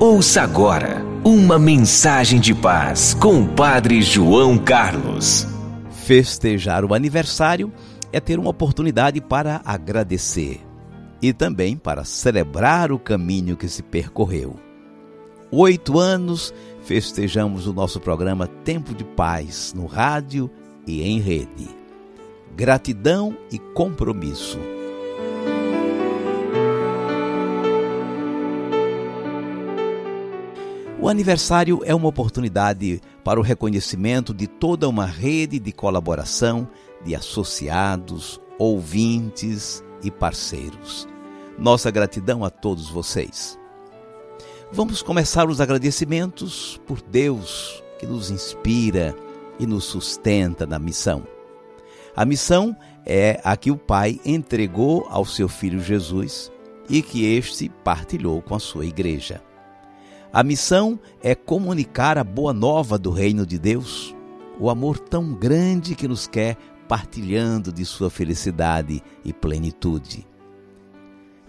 Ouça agora uma mensagem de paz com o Padre João Carlos. Festejar o aniversário é ter uma oportunidade para agradecer e também para celebrar o caminho que se percorreu. Oito anos festejamos o nosso programa Tempo de Paz no rádio e em rede. Gratidão e compromisso. O aniversário é uma oportunidade para o reconhecimento de toda uma rede de colaboração de associados, ouvintes e parceiros. Nossa gratidão a todos vocês. Vamos começar os agradecimentos por Deus que nos inspira e nos sustenta na missão. A missão é a que o Pai entregou ao seu Filho Jesus e que este partilhou com a sua igreja. A missão é comunicar a boa nova do reino de Deus, o amor tão grande que nos quer partilhando de sua felicidade e plenitude.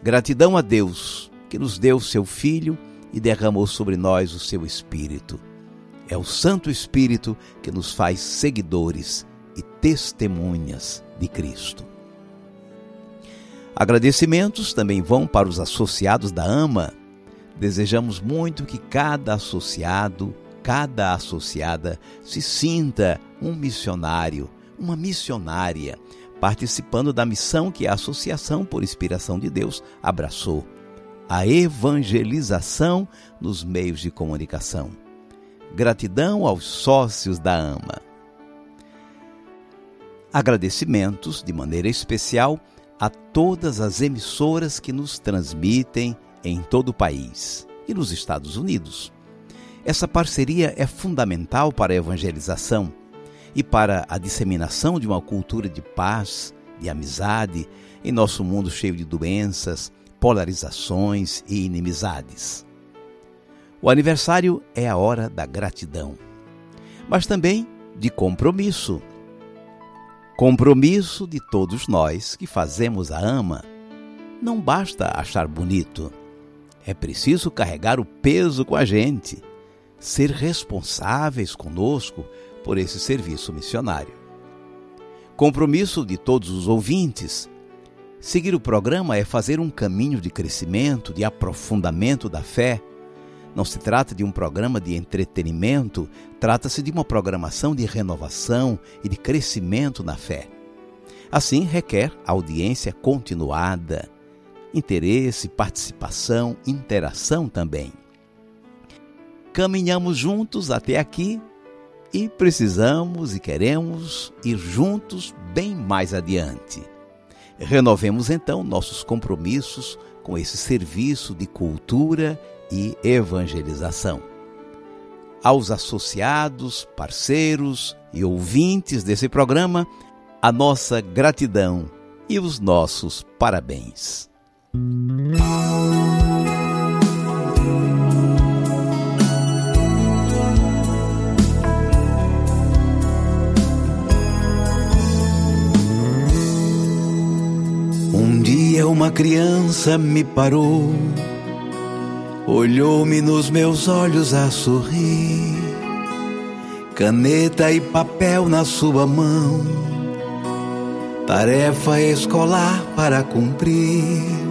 Gratidão a Deus que nos deu seu Filho e derramou sobre nós o seu Espírito. É o Santo Espírito que nos faz seguidores e testemunhas de Cristo. Agradecimentos também vão para os associados da AMA Desejamos muito que cada associado, cada associada se sinta um missionário, uma missionária, participando da missão que a Associação por Inspiração de Deus abraçou a evangelização nos meios de comunicação. Gratidão aos sócios da AMA. Agradecimentos, de maneira especial, a todas as emissoras que nos transmitem em todo o país e nos Estados Unidos. Essa parceria é fundamental para a evangelização e para a disseminação de uma cultura de paz, de amizade em nosso mundo cheio de doenças, polarizações e inimizades. O aniversário é a hora da gratidão, mas também de compromisso. Compromisso de todos nós que fazemos a ama. Não basta achar bonito é preciso carregar o peso com a gente, ser responsáveis conosco por esse serviço missionário. Compromisso de todos os ouvintes. Seguir o programa é fazer um caminho de crescimento, de aprofundamento da fé. Não se trata de um programa de entretenimento, trata-se de uma programação de renovação e de crescimento na fé. Assim, requer audiência continuada interesse, participação, interação também. Caminhamos juntos até aqui e precisamos e queremos ir juntos bem mais adiante. Renovemos então nossos compromissos com esse serviço de cultura e evangelização. Aos associados, parceiros e ouvintes desse programa, a nossa gratidão e os nossos parabéns. Um dia uma criança me parou, olhou-me nos meus olhos a sorrir, caneta e papel na sua mão, tarefa escolar para cumprir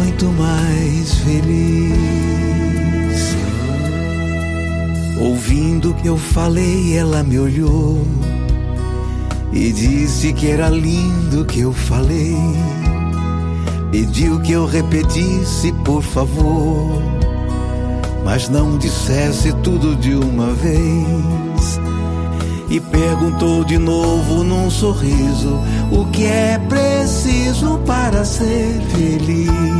muito mais feliz. Ouvindo que eu falei, ela me olhou e disse que era lindo que eu falei. Pediu que eu repetisse, por favor, mas não dissesse tudo de uma vez e perguntou de novo num sorriso o que é preciso para ser feliz.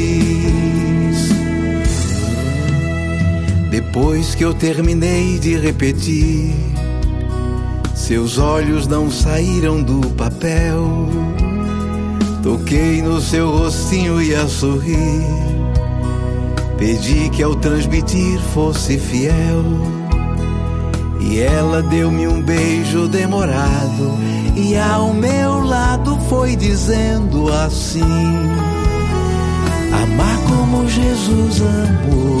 Depois que eu terminei de repetir, seus olhos não saíram do papel. Toquei no seu rostinho e a sorrir. Pedi que ao transmitir fosse fiel. E ela deu-me um beijo demorado. E ao meu lado foi dizendo assim: Amar como Jesus amou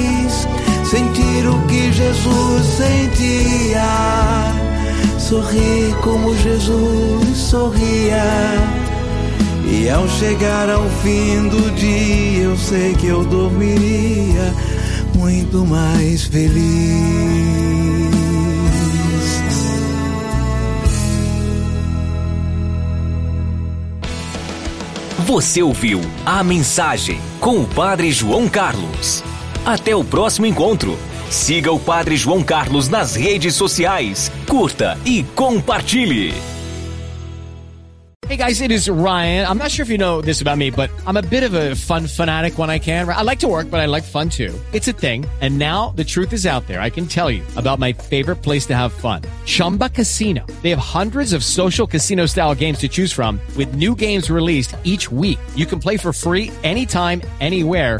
sentir o que Jesus sentia, sorrir como Jesus sorria. E ao chegar ao fim do dia, eu sei que eu dormiria muito mais feliz. Você ouviu a mensagem com o Padre João Carlos. Até o próximo encontro. Siga o Padre João Carlos nas redes sociais. Curta e compartilhe. Hey guys, it is Ryan. I'm not sure if you know this about me, but I'm a bit of a fun fanatic when I can. I like to work, but I like fun too. It's a thing. And now the truth is out there. I can tell you about my favorite place to have fun. Chumba Casino. They have hundreds of social casino style games to choose from with new games released each week. You can play for free anytime, anywhere